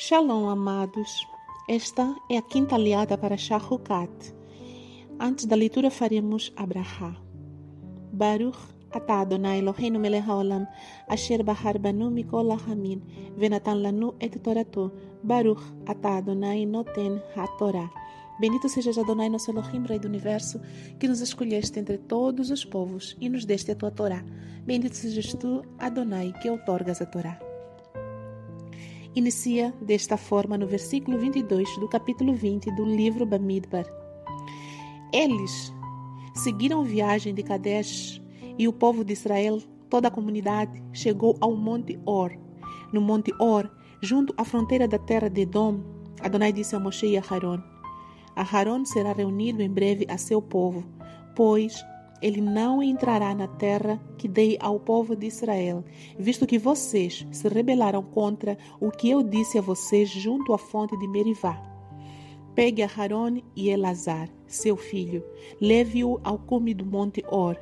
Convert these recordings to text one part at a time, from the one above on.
Shalom, amados. Esta é a quinta aliada para Shahukat. Antes da leitura faremos Abraha. Baruch atah Adonai Eloheinu melech haolam asher bahar banu mikol hamin venatan lanu et torato Baruch atah Adonai noten ha-torah. Bendito sejas Adonai, nosso Elohim, Rei do Universo, que nos escolheste entre todos os povos e nos deste a tua Torá. Bendito sejas tu, Adonai, que outorgas a Torá inicia desta forma no versículo 22 do capítulo 20 do livro Bamidbar. Eles seguiram viagem de Kadesh e o povo de Israel, toda a comunidade, chegou ao Monte Or. No Monte Or, junto à fronteira da terra de Edom, Adonai disse a Moshe e a Haron: Aharon será reunido em breve a seu povo, pois ele não entrará na terra que dei ao povo de Israel, visto que vocês se rebelaram contra o que eu disse a vocês junto à fonte de Merivá. Pegue a Harone e Elazar, seu filho, leve-o ao cume do monte Or.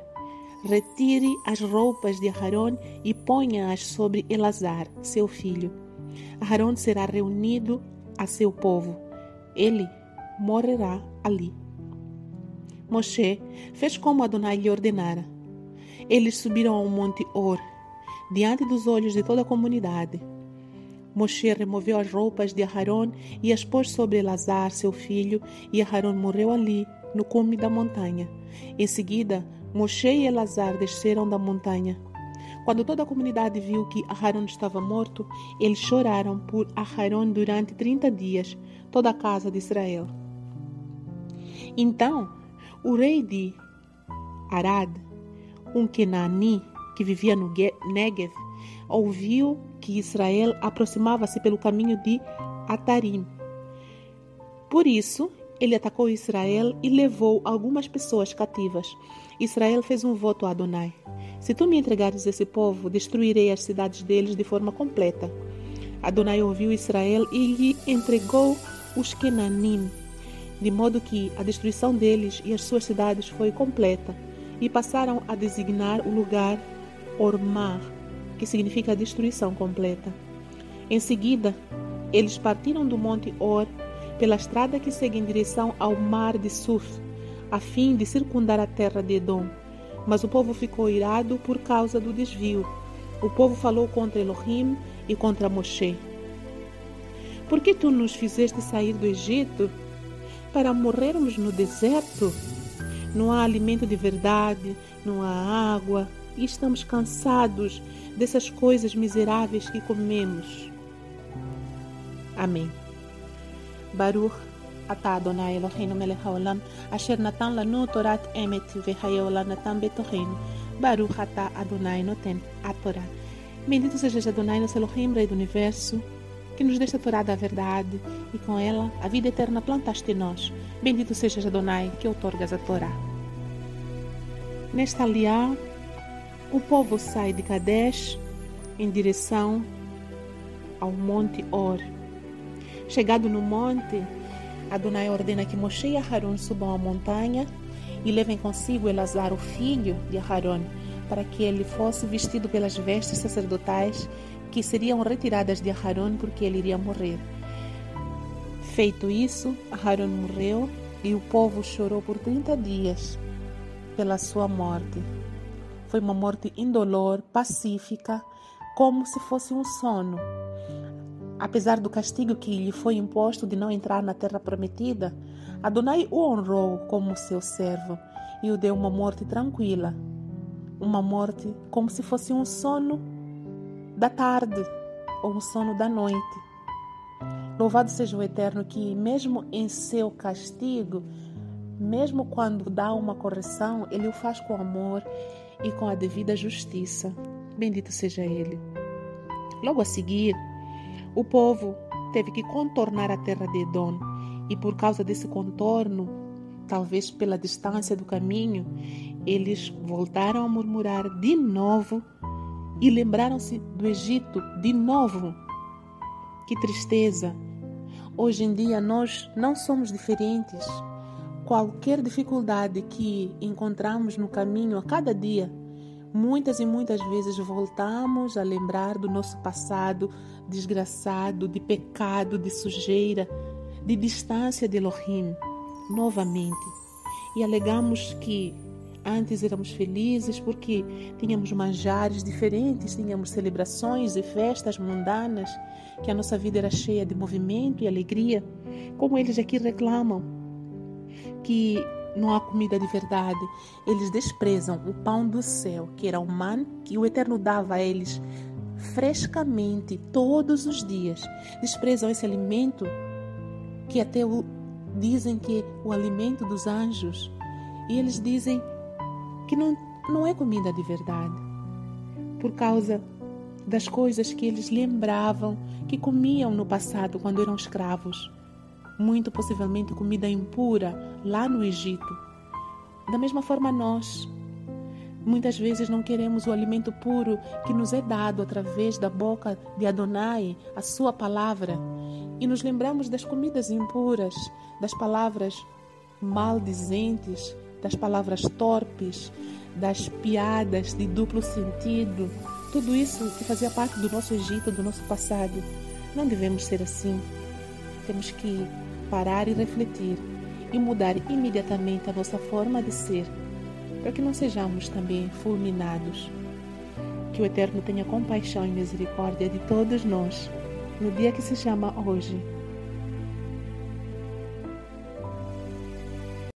Retire as roupas de Harone e ponha-as sobre Elazar, seu filho. Harone será reunido a seu povo. Ele morrerá ali. Moshe fez como Adonai lhe ordenara. Eles subiram ao monte Or, diante dos olhos de toda a comunidade. Moshe removeu as roupas de Aharon e as pôs sobre Elazar, seu filho, e Aharon morreu ali, no cume da montanha. Em seguida, Moshe e Elazar desceram da montanha. Quando toda a comunidade viu que Aharon estava morto, eles choraram por Aharon durante trinta dias, toda a casa de Israel. Então, o rei de Arad, um Kenani que vivia no Negev, ouviu que Israel aproximava-se pelo caminho de Atarim. Por isso, ele atacou Israel e levou algumas pessoas cativas. Israel fez um voto a Adonai: Se tu me entregares esse povo, destruirei as cidades deles de forma completa. Adonai ouviu Israel e lhe entregou os Kenanim, de modo que a destruição deles e as suas cidades foi completa, e passaram a designar o lugar Ormar, que significa destruição completa. Em seguida, eles partiram do monte Or pela estrada que segue em direção ao mar de Suf, a fim de circundar a terra de Edom. Mas o povo ficou irado por causa do desvio. O povo falou contra Elohim e contra Moshe. Por que tu nos fizeste sair do Egito? para morrermos no deserto? Não há alimento de verdade, não há água e estamos cansados dessas coisas miseráveis que comemos. Amém. Baruch אתה אדוני אלוהינו מלך העולם, אשר נתן לנו תורת אמת וחיי עולם נתן בתוכנו. ברוך אתה אדוני נותן התורה. Bendito seja Adonai, nosso Elohim, Rei do Universo, que nos deste a Torá da verdade e com ela a vida eterna plantaste em nós. Bendito sejas Adonai, que outorgas a Torá. Nesta aliá, o povo sai de Kadesh em direção ao Monte Or. Chegado no monte, Adonai ordena que Moshe e Aharon subam a montanha e levem consigo Elazar, o filho de Aharon, para que ele fosse vestido pelas vestes sacerdotais que seriam retiradas de Aharon porque ele iria morrer. Feito isso, Aharon morreu e o povo chorou por 30 dias pela sua morte. Foi uma morte indolor, pacífica, como se fosse um sono. Apesar do castigo que lhe foi imposto de não entrar na terra prometida, Adonai o honrou como seu servo e o deu uma morte tranquila, uma morte como se fosse um sono da tarde ou um sono da noite. Louvado seja o Eterno que, mesmo em seu castigo, mesmo quando dá uma correção, ele o faz com amor e com a devida justiça. Bendito seja ele. Logo a seguir, o povo teve que contornar a terra de Edom, e por causa desse contorno, talvez pela distância do caminho, eles voltaram a murmurar de novo e lembraram-se do Egito de novo. Que tristeza! Hoje em dia nós não somos diferentes. Qualquer dificuldade que encontramos no caminho a cada dia, Muitas e muitas vezes voltamos a lembrar do nosso passado desgraçado, de pecado, de sujeira, de distância de Elohim, novamente. E alegamos que antes éramos felizes porque tínhamos manjares diferentes, tínhamos celebrações e festas mundanas, que a nossa vida era cheia de movimento e alegria, como eles aqui reclamam, que não há comida de verdade. Eles desprezam o pão do céu, que era o man que o Eterno dava a eles frescamente todos os dias. Desprezam esse alimento que até o, dizem que é o alimento dos anjos. E eles dizem que não, não é comida de verdade. Por causa das coisas que eles lembravam que comiam no passado quando eram escravos muito possivelmente comida impura lá no Egito. Da mesma forma, nós, muitas vezes não queremos o alimento puro que nos é dado através da boca de Adonai, a sua palavra, e nos lembramos das comidas impuras, das palavras maldizentes, das palavras torpes, das piadas de duplo sentido, tudo isso que fazia parte do nosso Egito, do nosso passado. Não devemos ser assim. Temos que parar e refletir e mudar imediatamente a nossa forma de ser, para que não sejamos também fulminados. Que o Eterno tenha compaixão e misericórdia de todos nós, no dia que se chama hoje